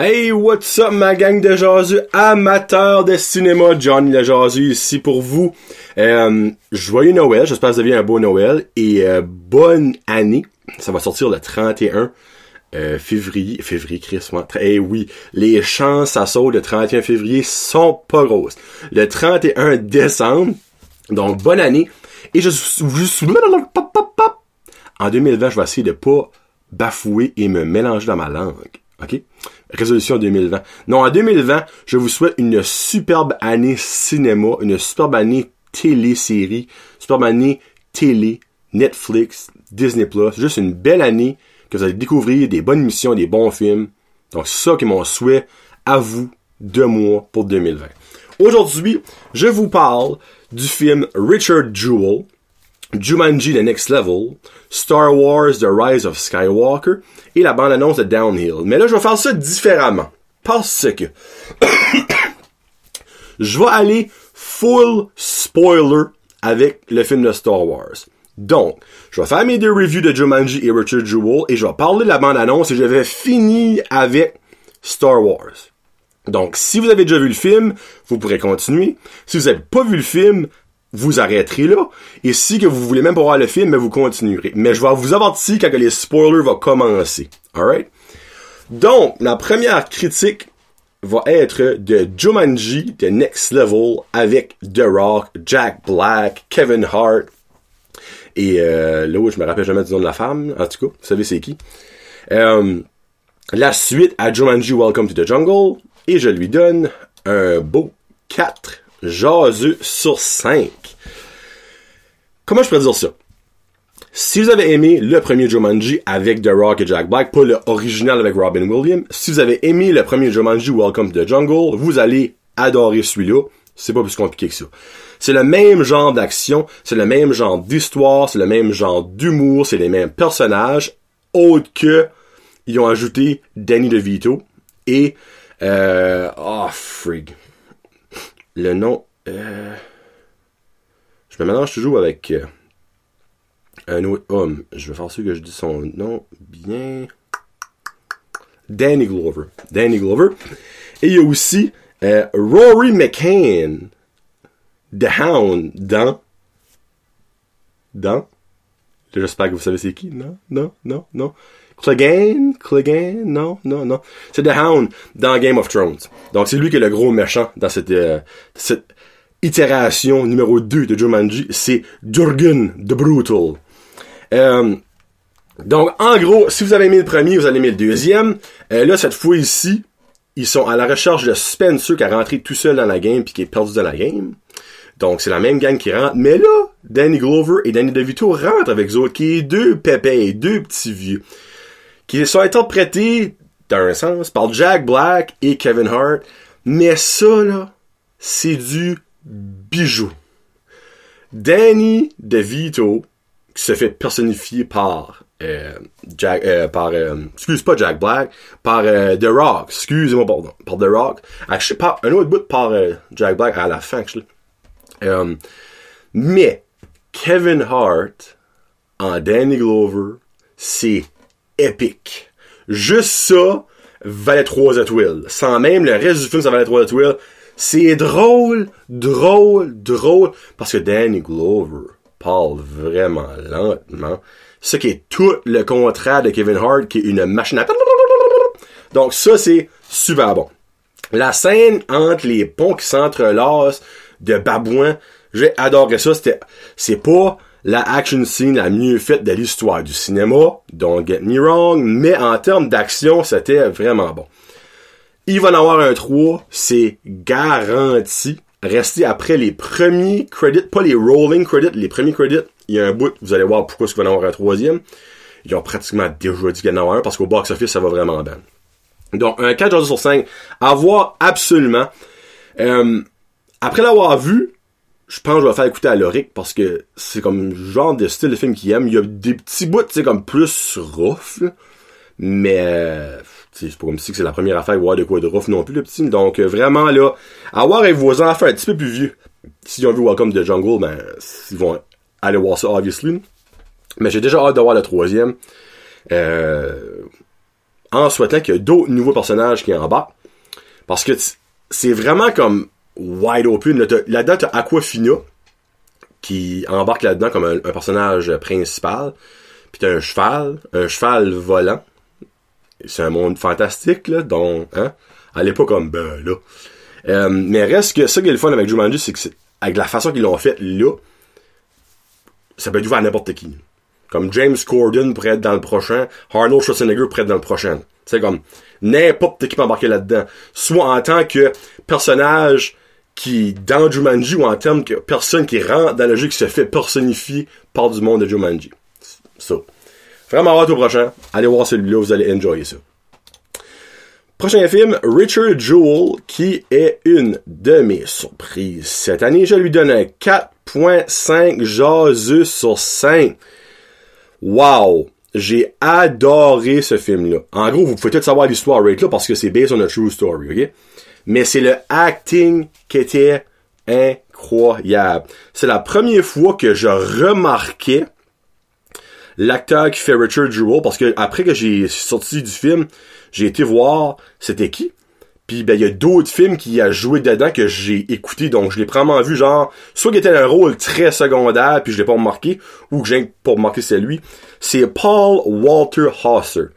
Hey, what's up ma gang de jasus amateurs de cinéma, Johnny le jasu ici pour vous. Euh, joyeux Noël, j'espère que vous avez un beau Noël et euh, bonne année. Ça va sortir le 31 euh, février, février, Chris, moi. Eh oui, les chances à saut le 31 février sont pas grosses. Le 31 décembre, donc bonne année. Et je suis... En 2020, je vais essayer de pas bafouer et me mélanger dans ma langue. OK? Résolution 2020. Non, en 2020, je vous souhaite une superbe année cinéma, une superbe année télé-série, superbe année télé, Netflix, Disney+, juste une belle année que vous allez découvrir des bonnes missions, des bons films. Donc, c'est ça qui est mon souhait à vous, de moi, pour 2020. Aujourd'hui, je vous parle du film Richard Jewell, Jumanji The Next Level, Star Wars The Rise of Skywalker et la bande-annonce de Downhill. Mais là, je vais faire ça différemment. Parce que je vais aller full spoiler avec le film de Star Wars. Donc, je vais faire mes deux reviews de Jumanji et Richard Jewell et je vais parler de la bande-annonce et je vais finir avec Star Wars. Donc, si vous avez déjà vu le film, vous pourrez continuer. Si vous n'avez pas vu le film, vous arrêterez là. Et si que vous voulez même pas voir le film, mais vous continuerez. Mais je vais vous avertir quand les spoilers vont commencer. Alright? Donc, la première critique va être de Jumanji The Next Level avec The Rock, Jack Black, Kevin Hart et euh, là je me rappelle jamais du nom de la femme. En tout cas, vous savez c'est qui. Euh, la suite à Jumanji Welcome to the Jungle et je lui donne un beau 4 jaseux sur 5. Comment je pourrais dire ça? Si vous avez aimé le premier Jumanji avec The Rock et Jack Black, pas le original avec Robin Williams, si vous avez aimé le premier Jumanji Welcome to the Jungle, vous allez adorer celui-là. C'est pas plus compliqué que ça. C'est le même genre d'action, c'est le même genre d'histoire, c'est le même genre d'humour, c'est les mêmes personnages, autre que ils ont ajouté Danny DeVito et euh, oh frig le nom. Euh, je me mélange toujours avec euh, un autre homme. Je vais faire sûr que je dis son nom bien. Danny Glover. Danny Glover. Et il y a aussi euh, Rory McCann. The Hound dans. Dans. J'espère que vous savez c'est qui. Non, non, non, non. Clegane, Clegane, non, non, non. C'est The Hound dans Game of Thrones. Donc c'est lui qui est le gros méchant dans cette, euh, cette itération numéro 2 de Jumanji. C'est Jurgen the Brutal. Euh, donc en gros, si vous avez aimé le premier, vous allez aimer le deuxième. Euh, là, cette fois ici, ils sont à la recherche de Spencer qui a rentré tout seul dans la game puis qui est perdu dans la game. Donc, c'est la même gang qui rentre. Mais là, Danny Glover et Danny DeVito rentrent avec autres, qui est deux pépés, deux petits vieux qui sont interprétés, dans un sens, par Jack Black et Kevin Hart. Mais ça, là, c'est du bijou. Danny DeVito, qui se fait personnifier par euh, Jack, euh, par, euh, excuse pas Jack Black, par euh, The Rock, excusez-moi, pardon, par The Rock, par, un autre bout par euh, Jack Black à la fin, actually. Euh, mais, Kevin Hart en Danny Glover, c'est épique. Juste ça valait trois étoiles. Sans même le reste du film, ça valait trois étoiles. C'est drôle, drôle, drôle, parce que Danny Glover parle vraiment lentement. Ce qui est tout le contraire de Kevin Hart, qui est une machine à... Donc ça, c'est super bon. La scène entre les ponts qui s'entrelacent de babouins, j'ai adoré ça. C'était, c'est pas la action scene la mieux faite de l'histoire du cinéma, don't get me wrong, mais en termes d'action, c'était vraiment bon. Il va en avoir un 3, c'est garanti. Restez après les premiers credits, pas les rolling credits, les premiers credits. Il y a un bout, vous allez voir pourquoi il va en avoir un troisième. Ils ont pratiquement déjà dit qu'il en a un parce qu'au box-office, ça va vraiment bien. Donc, un 4 sur 5, à voir absolument. Euh, après l'avoir vu, je pense que je vais faire écouter à Loric parce que c'est comme le genre de style de film qu'il aime. Il y a des petits bouts, tu sais, comme plus rough, mais euh, c'est pas comme si c'est la première affaire de voir de quoi de rough non plus, le petit. Donc, euh, vraiment, là, à voir avec vos enfants un petit peu plus vieux. S'ils ont vu Welcome to the Jungle, ben, ils vont aller voir ça, obviously. Mais j'ai déjà hâte de voir le troisième. Euh, en souhaitant qu'il y a d'autres nouveaux personnages qui embarquent. Parce que c'est vraiment comme wide open. Là-dedans, t'as Aquafina qui embarque là-dedans comme un, personnage principal. Puis t'as un cheval, un cheval volant. C'est un monde fantastique, là, donc, hein. Elle est pas comme, ben, là. Euh, mais reste que, ça qui est le fun avec Jumanji, c'est que avec la façon qu'ils l'ont fait là, ça peut être ouvert à n'importe qui. Comme James Corden pourrait être dans le prochain, Arnold Schwarzenegger pourrait être dans le prochain. C'est comme n'importe qui peut embarquer là-dedans. Soit en tant que personnage qui, dans Jumanji, ou en termes que personne qui rentre dans le jeu qui se fait personnifier par du monde de Jumanji. Ça. Vraiment hâte au prochain. Allez voir celui-là, vous allez enjoyer ça. Prochain film, Richard Jewell, qui est une de mes surprises. Cette année, je lui donne un 4.5 jasus sur 5. Wow! J'ai adoré ce film-là. En gros, vous pouvez peut-être savoir l'histoire right là parce que c'est based on a true story, ok? Mais c'est le acting qui était incroyable. C'est la première fois que je remarquais l'acteur qui fait Richard Jewell parce que après que j'ai sorti du film, j'ai été voir c'était qui. Puis ben il y a d'autres films qui a joué dedans que j'ai écouté donc je l'ai vraiment vu genre soit qu'il était un rôle très secondaire puis je l'ai pas remarqué ou que j'ai pas remarqué c'est lui. C'est Paul Walter Hauser.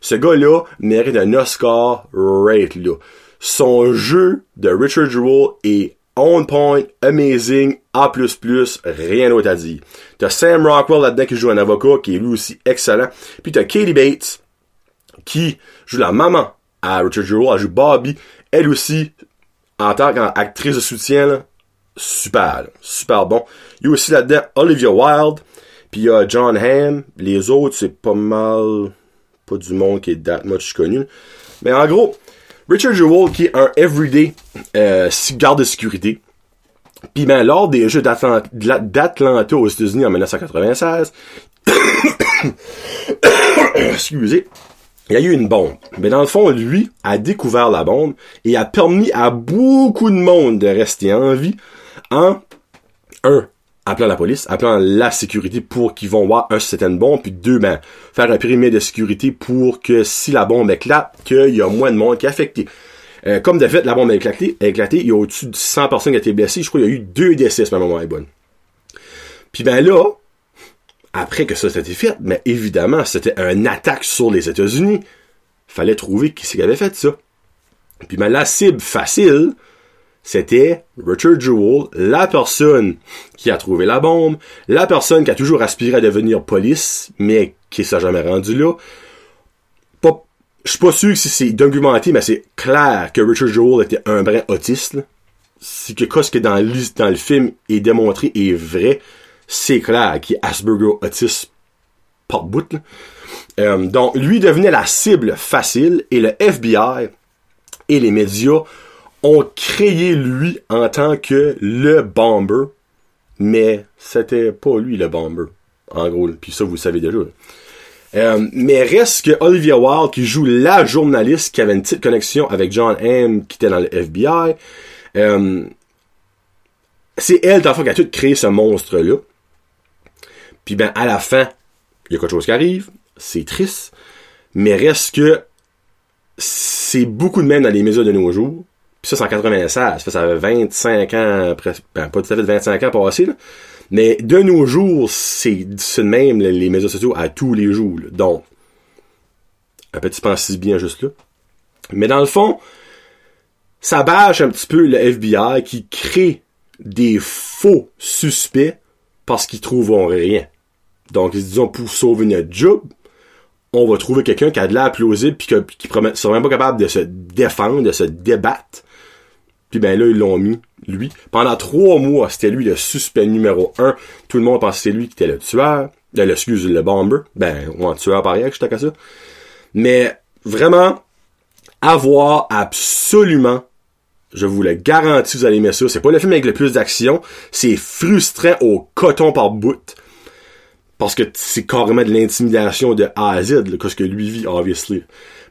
Ce gars-là mérite un Oscar right là. Son jeu de Richard Jewell est on point, amazing, A++, rien d'autre à dire. T'as Sam Rockwell là-dedans qui joue un avocat, qui est lui aussi excellent. Puis t'as Katie Bates, qui joue la maman à Richard Jewell, elle joue Bobby, elle aussi, en tant qu'actrice de soutien, super, super bon. Il y a aussi là-dedans Olivia Wilde, puis il y a John Hamm. Les autres, c'est pas mal, pas du monde qui est that much connu. Mais en gros, Richard Jewell, qui est un everyday euh, garde de sécurité. Puis ben, lors des Jeux d'Atlanta aux États-Unis en 1996, excusez, il y a eu une bombe. Mais dans le fond, lui a découvert la bombe et a permis à beaucoup de monde de rester en vie en un appelant la police, appelant la sécurité pour qu'ils vont voir un si c'était bombe, puis deux, ben, faire un périmètre de sécurité pour que si la bombe éclate, qu'il y a moins de monde qui est affecté. Euh, comme de fait, la bombe a éclaté, éclaté, il y a au-dessus de 100 personnes qui ont été blessées, je crois qu'il y a eu deux décès à ce moment-là, bonne. Puis ben là, après que ça s'était fait, mais évidemment, c'était une attaque sur les États-Unis. Fallait trouver qui c'est qui avait fait ça. Puis ben la cible facile, c'était Richard Jewell, la personne qui a trouvé la bombe, la personne qui a toujours aspiré à devenir police, mais qui s'est jamais rendu là. Pas, je suis pas sûr que c'est documenté, mais c'est clair que Richard Jewell était un brin autiste. C'est que ce que dans le, dans le film est démontré est vrai, c'est clair qu'il est Asperger autiste par bout. Euh, donc, lui devenait la cible facile et le FBI et les médias ont créé lui en tant que le bomber, mais c'était pas lui le bomber, en gros. Puis ça, vous le savez déjà. Euh, mais reste que Olivia Wilde, qui joue la journaliste qui avait une petite connexion avec John M, qui était dans le FBI, euh, c'est elle, dans qui a tout créé ce monstre-là. Puis ben, à la fin, il y a quelque chose qui arrive, c'est triste, mais reste que c'est beaucoup de même dans les médias de nos jours. Puis ça, c'est en 96. Ça fait 25 ans, ben, pas tout à fait 25 ans passés, là. Mais de nos jours, c'est de même les médias sociaux à tous les jours. Donc, un petit pensif bien juste là. Mais dans le fond, ça bâche un petit peu le FBI qui crée des faux suspects parce qu'ils trouveront rien. Donc, ils disent, pour sauver notre job, on va trouver quelqu'un qui a de l'air plausible puis qui ne sera même pas capable de se défendre, de se débattre. Puis ben là, ils l'ont mis, lui. Pendant trois mois, c'était lui le suspect numéro un. Tout le monde pensait que c'était lui qui était le tueur. Euh, le, excuse, le bomber. Ben, ou un tueur par ailleurs, je à ça. Mais, vraiment, avoir absolument, je vous le garantis, vous allez aimer ça. C'est pas le film avec le plus d'action. C'est frustrant au coton par bout. Parce que c'est carrément de l'intimidation de A à Z, ce que lui vit, obviously.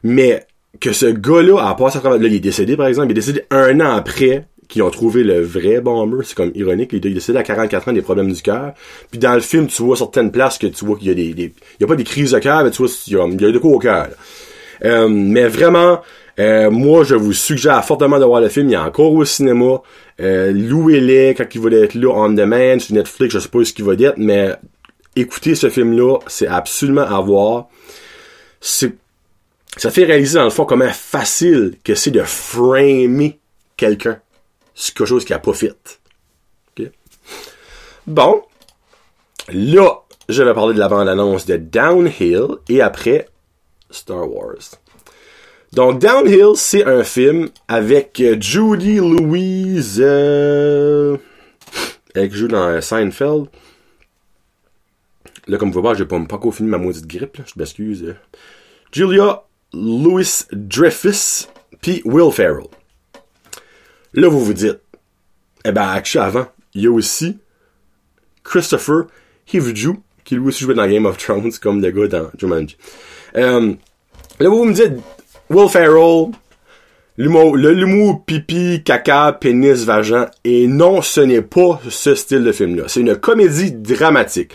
Mais, que ce gars-là, à part sa là, il est décédé, par exemple, il est décédé un an après qu'ils ont trouvé le vrai bomber. C'est comme ironique. Il est décédé à 44 ans des problèmes du cœur. Puis dans le film, tu vois certaines places que tu vois qu'il y a des, il y a pas des crises de cœur, mais tu vois, il y a, il y a de quoi au cœur. Euh, mais vraiment, euh, moi, je vous suggère fortement de voir le film. Il est encore au cinéma. Euh, Louez-les quand il va être là on demand sur Netflix. Je sais pas ce qu'il va être, mais écoutez ce film-là, c'est absolument à voir. C'est, ça fait réaliser dans le fond comment facile que c'est de framer quelqu'un. C'est quelque chose qui a pas fait. OK? Bon. Là, je vais parler de la bande-annonce de Downhill et après Star Wars. Donc Downhill, c'est un film avec euh, Judy Louise euh, elle joue dans Seinfeld. Là, comme vous voyez, j'ai pas, pas fini ma maudite grippe, je m'excuse. Julia Louis Dreyfus puis Will Ferrell. Là, vous vous dites, eh ben, actuellement, avant, il y a aussi Christopher Hivju, qui lui aussi jouait dans Game of Thrones, comme le gars dans Jumanji. Euh, là, vous me dites, Will Ferrell, le l'humour pipi, caca, pénis, vagin, et non, ce n'est pas ce style de film-là. C'est une comédie dramatique.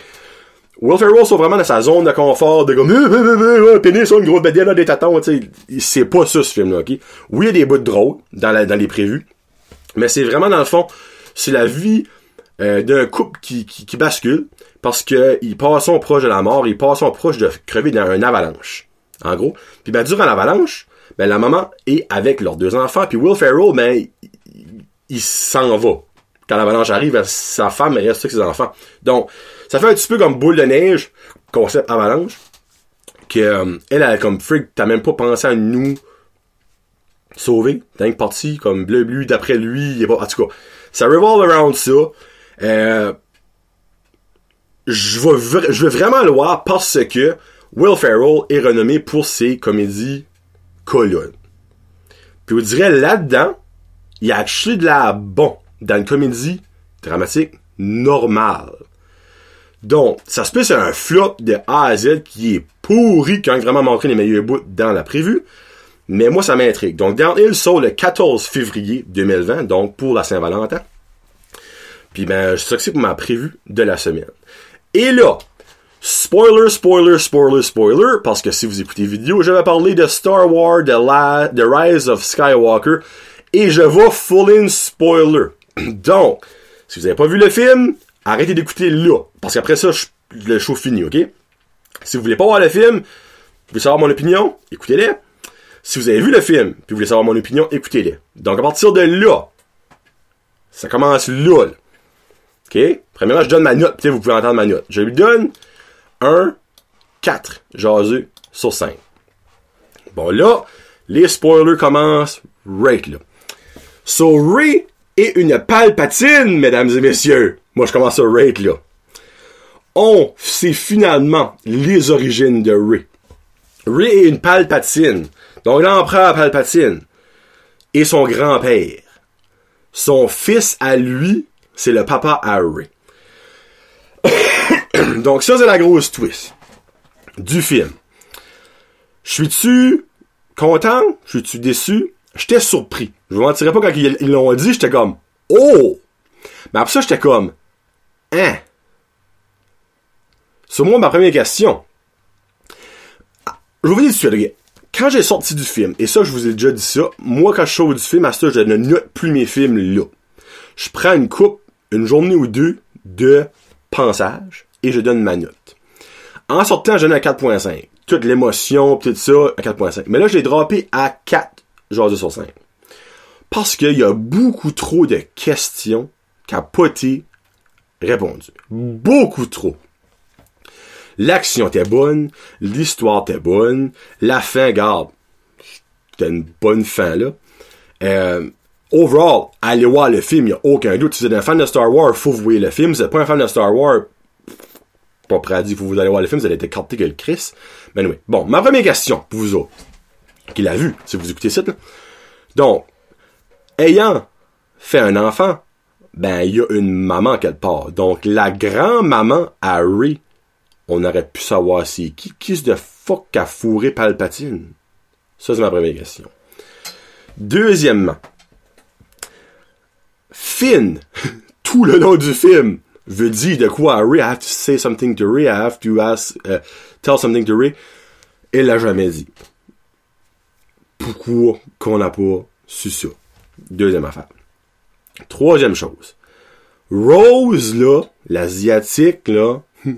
Will Ferrell sont vraiment dans sa zone de confort, de comme, euh, pénis, une grosse bédelle, des tatons, tu sais. C'est pas ça, ce film-là, ok? Oui, il y a des bouts de dans, les prévus, mais c'est vraiment, dans le fond, c'est la vie euh, d'un couple qui, qui, bascule parce que ils passent proche de la mort, ils passent proche de crever dans une avalanche. En gros. Puis ben, durant l'avalanche, ben, la maman est avec leurs deux enfants, puis Will Ferrell, ben, il, s'en va. Quand l'avalanche arrive, sa femme reste avec ses enfants. Donc, ça fait un petit peu comme boule de neige, concept avalanche, que euh, elle, a comme freak, t'as même pas pensé à nous sauver. T'es parti comme bleu bleu d'après lui, il est pas. En tout cas, ça revolve around ça. Euh, je veux, vraiment le voir parce que Will Ferrell est renommé pour ses comédies colonnes. Puis vous direz là-dedans, il y a actually de la bon dans une comédie dramatique normale. Donc, ça se peut c'est un flop de A à Z qui est pourri quand vraiment montré les meilleurs bouts dans la prévue. Mais moi, ça m'intrigue. Donc, Downhill sort le 14 février 2020, donc pour la Saint-Valentin. Puis ben, c'est ça que c'est pour ma prévue de la semaine. Et là, spoiler, spoiler, spoiler, spoiler, parce que si vous écoutez vidéo, je vais parler de Star Wars, de la, The Rise of Skywalker, et je vais full in spoiler. Donc, si vous n'avez pas vu le film, arrêtez d'écouter là, parce qu'après ça, je, le show fini, ok? Si vous voulez pas voir le film, vous voulez savoir mon opinion, écoutez-les. Si vous avez vu le film, puis vous voulez savoir mon opinion, écoutez-les. Donc, à partir de là, ça commence là. là. OK? Premièrement, je donne ma note. Peut-être vous pouvez entendre ma note. Je lui donne un 4 jaseux sur 5. Bon, là, les spoilers commencent right là. So, Ray est une palpatine, mesdames et messieurs. Moi, je commence à rate là. On sait finalement les origines de Ray. Ray est une palpatine. Donc, l'empereur Palpatine et son grand-père. Son fils à lui, c'est le papa Harry. Donc ça, c'est la grosse twist du film. Je suis-tu content? Je suis-tu déçu? J'étais surpris. Je vous mentirais pas quand ils l'ont dit, j'étais comme Oh! Mais après ça, j'étais comme Hein? Sur moi, ma première question. Je vous dis tout de suite, quand j'ai sorti du film, et ça, je vous ai déjà dit ça, moi, quand je sors du film, à ça, je ne note plus mes films là. Je prends une coupe une journée ou deux de pensage et je donne ma note. En sortant, je donne à 4.5. Toute l'émotion, tout ça, à 4.5. Mais là, je l'ai droppé à 4 genre sur 5. Parce qu'il y a beaucoup trop de questions qui n'ont répondues. Beaucoup trop. L'action était bonne, l'histoire était bonne, la fin, garde, c'était une bonne fin là. Euh, overall, allez voir le film, il a aucun doute. Si vous êtes un fan de Star Wars, faut vous voir le film. Si vous n'êtes pas un fan de Star Wars, pas prêt à dire, faut vous aller voir le film, vous allez être écarté que le Chris. Mais oui. Bon, ma première question pour vous autres, qui l'a vu, si vous écoutez ça, là. Donc, ayant fait un enfant, ben, il y a une maman quelque part. Donc, la grand-maman Harry, on aurait pu savoir c'est qui. Qui de fuck a fourré Palpatine? Ça, c'est ma première question. Deuxièmement, Finn, tout le long du film, veut dire de quoi? Ray, I have to say something to Ray, I have to ask, uh, tell something to Ray. Il l'a jamais dit. pourquoi qu'on n'a pas su ça? Deuxième affaire. Troisième chose. Rose, là, l'asiatique, là,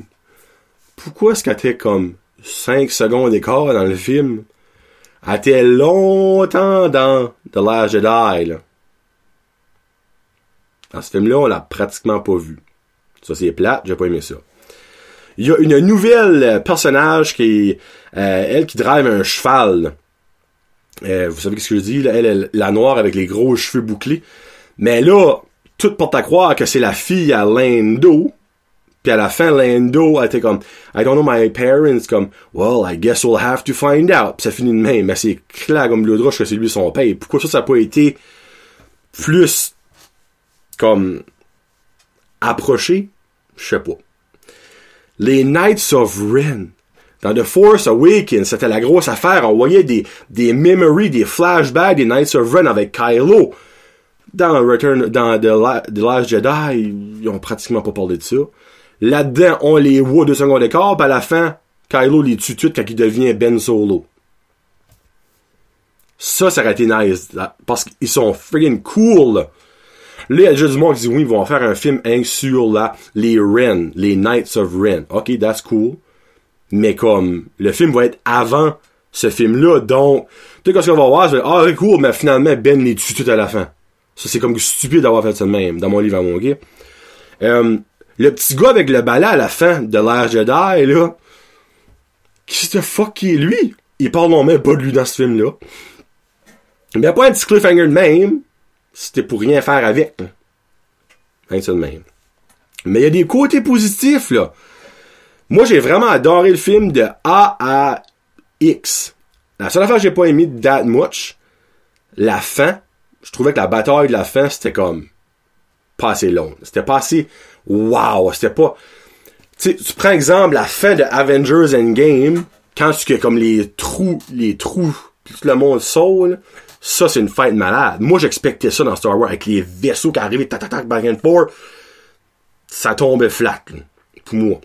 pourquoi est-ce qu'elle était comme 5 secondes d'écart dans le film? Elle était longtemps dans The Last Jedi, là. Dans ce film-là, on l'a pratiquement pas vu. Ça, c'est plate, j'ai pas aimé ça. Il y a une nouvelle euh, personnage qui est, euh, elle qui drive un cheval. Euh, vous savez ce que je dis, là? Elle est la noire avec les gros cheveux bouclés. Mais là, tout porte à croire que c'est la fille à Lando. Puis à la fin, Lando, elle était comme, I don't know my parents, comme, well, I guess we'll have to find out. Puis ça finit de même, mais c'est clair comme le que c'est lui son père. Pourquoi ça, ça n'a pas été plus, comme, approché? Je sais pas. Les Knights of Ren. Dans The Force Awakens, c'était la grosse affaire. On voyait des, des memories, des flashbacks des Knights of Ren avec Kylo dans Return, dans The, Last Jedi, ils ont pratiquement pas parlé de ça. Là-dedans, on les voit deux secondes d'écart, pis à la fin, Kylo les tue tout quand il devient Ben Solo. Ça, ça aurait été nice. Parce qu'ils sont friggin' cool, là. Là, il y a déjà du monde qui dit oui, ils vont faire un film sur là, les Ren, les Knights of Ren. Ok, that's cool. Mais comme, le film va être avant ce film-là, donc, tu sais, ce qu'on va voir, c'est, ah, cool, mais finalement, Ben les tue tout à la fin. Ça, c'est comme stupide d'avoir fait ça de même, dans mon livre à mon gars. Euh, le petit gars avec le balai à la fin de l'ère Jedi, là, qui the fuck qui est lui? Il parle non même pas de lui dans ce film-là. Mais pas un petit cliffhanger de même, c'était pour rien faire avec. Hein. Ça de même. Mais il y a des côtés positifs, là. Moi, j'ai vraiment adoré le film de A à X. La seule affaire que j'ai pas aimé that much, la fin, je trouvais que la bataille de la fin, c'était comme pas assez long. C'était pas assez wow. C'était pas. Tu tu prends exemple la fin de Avengers Endgame, quand tu comme les trous, les trous, tout le monde saute, ça c'est une fête malade. Moi j'expectais ça dans Star Wars avec les vaisseaux qui arrivaient, tac tac tac, back and forth. Ça tombait flat, pour moi.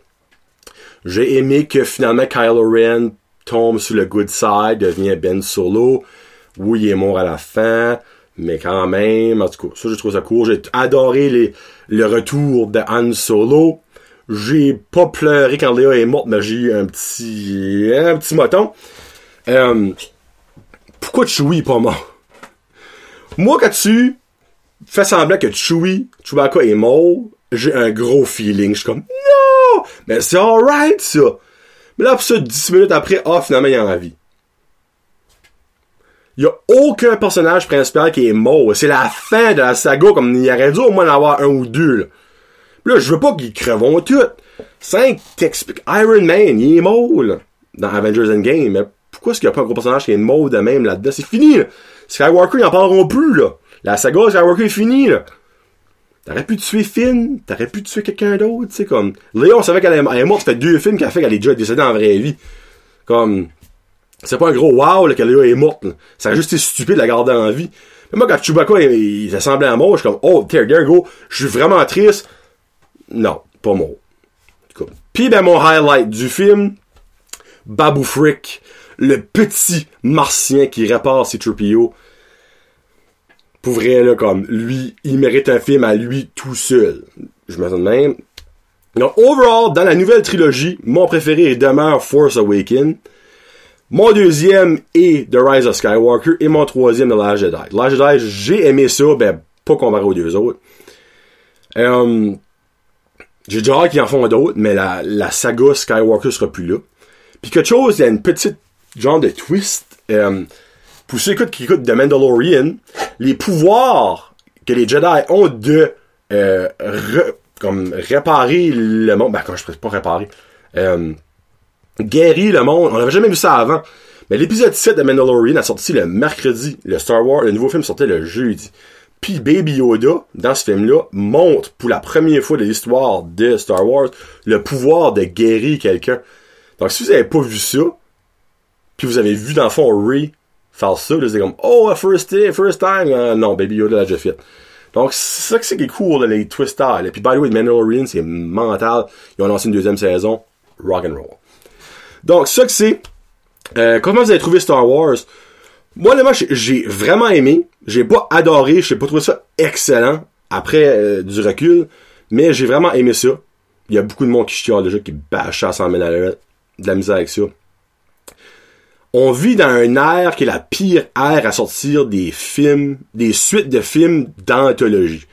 J'ai aimé que finalement Kylo Ren tombe sur le good side, devient Ben Solo. Oui, il est mort à la fin mais quand même, en tout cas, ça, je trouve ça cool. J'ai adoré les, le retour de Han Solo. J'ai pas pleuré quand Léa est morte, mais j'ai eu un petit, un petit moton. Euh, pourquoi Chewie est pas mort? Moi, quand tu fais semblant que Chewie, Chewbacca est mort, j'ai un gros feeling. Je suis comme, non! Mais c'est alright, ça! Mais là, pour ça, 10 minutes après, ah, finalement, il y en vie. Il a aucun personnage principal qui est mort. C'est la fin de la saga, comme il y aurait dû au moins en avoir un ou deux. Là, là je veux pas qu'ils crevont tout. 5 t'expliques. Iron Man, il est mort là, dans Avengers Endgame. Mais pourquoi est-ce qu'il n'y a pas un gros personnage qui est mort de même là-dedans? C'est fini. Là. Skywalker, ils en parleront plus. là. La saga Skywalker est finie. Là. T'aurais pu tuer Finn, t'aurais pu tuer quelqu'un d'autre, tu sais, comme... Léon savait qu'elle est morte, ça fait deux films qu'elle fait qu'elle est déjà décédée en vraie vie. Comme, c'est pas un gros wow, là, qu'elle est morte, Ça a juste été stupide de la garder en vie. Mais moi, quand Chewbacca, il, il semblait à mort, je suis comme, oh, there, there go. Je suis vraiment triste. Non, pas mort. Puis, ben, mon highlight du film, Babu Frick, le petit martien qui répare ses trupillos. Pour vrai, là, comme, lui, il mérite un film à lui tout seul. Je me de même. Donc, overall, dans la nouvelle trilogie, mon préféré demeure Force Awakens. Mon deuxième est The Rise of Skywalker et mon troisième The Last Jedi. Last Jedi, j'ai aimé ça, ben, pas comparé aux deux autres. Euh, j'ai déjà hâte qu'ils en font d'autres, mais la, la saga Skywalker sera plus là. Puis quelque chose, il y a une petite genre de twist. Euh, pour ceux qui écoutent The Mandalorian, les pouvoirs que les Jedi ont de euh, comme réparer le monde, ben quand je peux pas réparer, guérit le monde. On n'avait jamais vu ça avant. Mais l'épisode 7 de Mandalorian a sorti le mercredi. Le Star Wars, le nouveau film sortait le jeudi. Puis Baby Yoda, dans ce film-là, montre pour la première fois de l'histoire de Star Wars le pouvoir de guérir quelqu'un. Donc si vous avez pas vu ça, puis vous avez vu dans le fond Ray faire ça, c'est comme Oh first time, first time. Euh, non, Baby Yoda l'a déjà fait. Donc c'est ça que c'est qui est cool, les twisters. Et puis by the way, Mandalorian, c'est mental. Ils ont lancé une deuxième saison. Rock and roll. Donc, ça que c'est. Euh, comment vous avez trouvé Star Wars? moi, honnêtement, j'ai- j'ai vraiment aimé. J'ai pas adoré, j'ai pas trouvé ça excellent après euh, du recul, mais j'ai vraiment aimé ça. Il y a beaucoup de monde qui chiale déjà, qui bâche à 100 000 à de la misère avec ça. On vit dans un ère qui est la pire ère à sortir des films, des suites de films d'anthologie.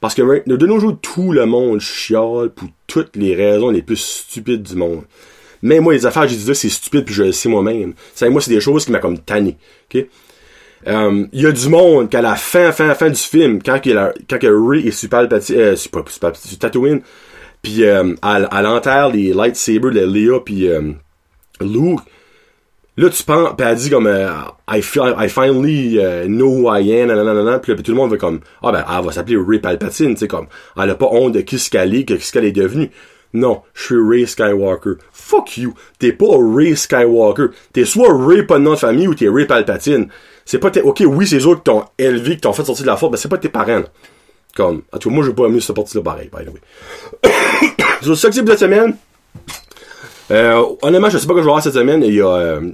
Parce que de nos jours, tout le monde chiale pour toutes les raisons les plus stupides du monde. Mais moi, les affaires, j'ai dit là, c'est stupide, puis je le sais moi-même. Ça, moi, c'est des choses qui m'a comme tanné. OK? Euh, Il y a du monde qu'à la fin, fin, fin du film, quand, quand Ray est Palpatine, euh, Palpatine, sur Tatooine, puis euh, à, l'enterre les lightsabers de Leia puis euh, Luke, là tu penses, pis elle dit comme euh, I finally uh, know who I am, nanana, puis puis tout le monde va comme ah ben elle va s'appeler Ray Palpatine, tu sais comme elle a pas honte de qui ce qu'elle est, que ce qu'elle est devenue. Non, je suis Ray Skywalker. Fuck you. T'es pas Ray Skywalker. T'es soit Ray pas de de famille ou t'es Ray Palpatine. C'est pas tes... Ok, oui, c'est eux autres qui t'ont élevé, qui t'ont fait sortir de la force, mais c'est pas tes parents. Comme, en tout cas, moi, j'ai pas aimé cette partie-là pareil, by the way. Sur ce pour cette semaine, euh, honnêtement, je sais pas que je vais voir cette semaine. Il y a euh,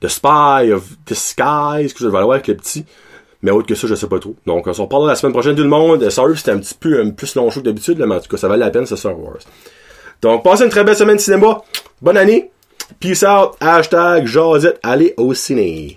The Spy of Disguise que je vais aller voir avec le petit. Mais autre que ça, je sais pas trop. Donc, on se reparle la semaine prochaine, tout le monde. Euh, Sorry, c'était un petit peu un plus long show que d'habitude, mais en tout cas, ça valait la peine, c'est Star Wars. Donc, passez une très belle semaine de cinéma. Bonne année. Peace out. Hashtag Josette. Allez au ciné.